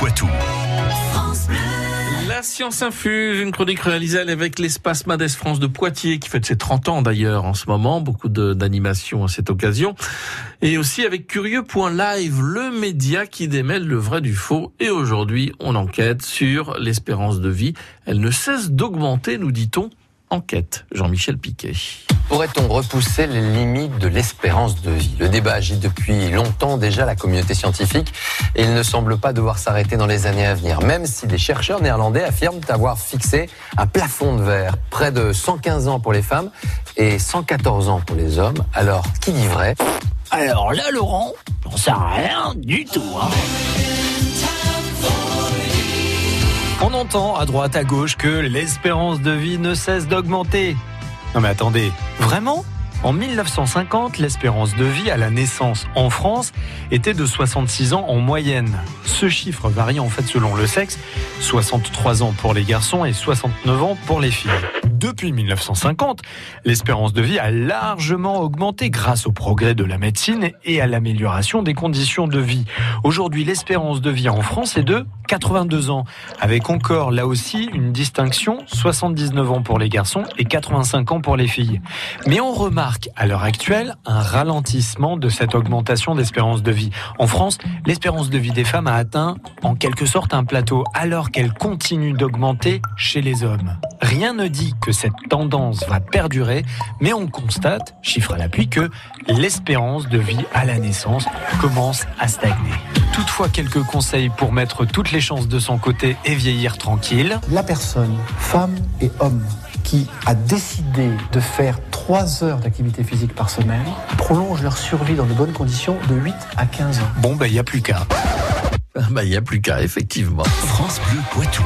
Poitou. La science infuse, une chronique réalisée avec l'espace Madès France de Poitiers, qui fête ses 30 ans d'ailleurs en ce moment, beaucoup d'animations à cette occasion. Et aussi avec Curieux.live, le média qui démêle le vrai du faux. Et aujourd'hui, on enquête sur l'espérance de vie. Elle ne cesse d'augmenter, nous dit-on. Enquête, Jean-Michel Piquet. Pourrait-on repousser les limites de l'espérance de vie? Le débat agite depuis longtemps déjà la communauté scientifique et il ne semble pas devoir s'arrêter dans les années à venir, même si des chercheurs néerlandais affirment avoir fixé un plafond de verre, près de 115 ans pour les femmes et 114 ans pour les hommes. Alors, qui dit vrai? Alors là, Laurent, on sait rien du tout. Hein. On entend à droite, à gauche que l'espérance de vie ne cesse d'augmenter. Non mais attendez, vraiment? En 1950, l'espérance de vie à la naissance en France était de 66 ans en moyenne. Ce chiffre varie en fait selon le sexe, 63 ans pour les garçons et 69 ans pour les filles. Depuis 1950, l'espérance de vie a largement augmenté grâce au progrès de la médecine et à l'amélioration des conditions de vie. Aujourd'hui, l'espérance de vie en France est de 82 ans, avec encore là aussi une distinction, 79 ans pour les garçons et 85 ans pour les filles. Mais on remarque à l'heure actuelle un ralentissement de cette augmentation d'espérance de vie. En France, l'espérance de vie des femmes a atteint en quelque sorte un plateau alors qu'elle continue d'augmenter chez les hommes. Rien ne dit que cette tendance va perdurer, mais on constate, chiffre à l'appui, que l'espérance de vie à la naissance commence à stagner. Toutefois, quelques conseils pour mettre toutes les chances de son côté et vieillir tranquille. La personne, femme et homme, qui a décidé de faire 3 heures d'activité physique par semaine prolonge leur survie dans de bonnes conditions de 8 à 15 ans. Bon, ben, il n'y a plus qu'à. Ben, il n'y a plus qu'à, effectivement. France Bleu Poitou.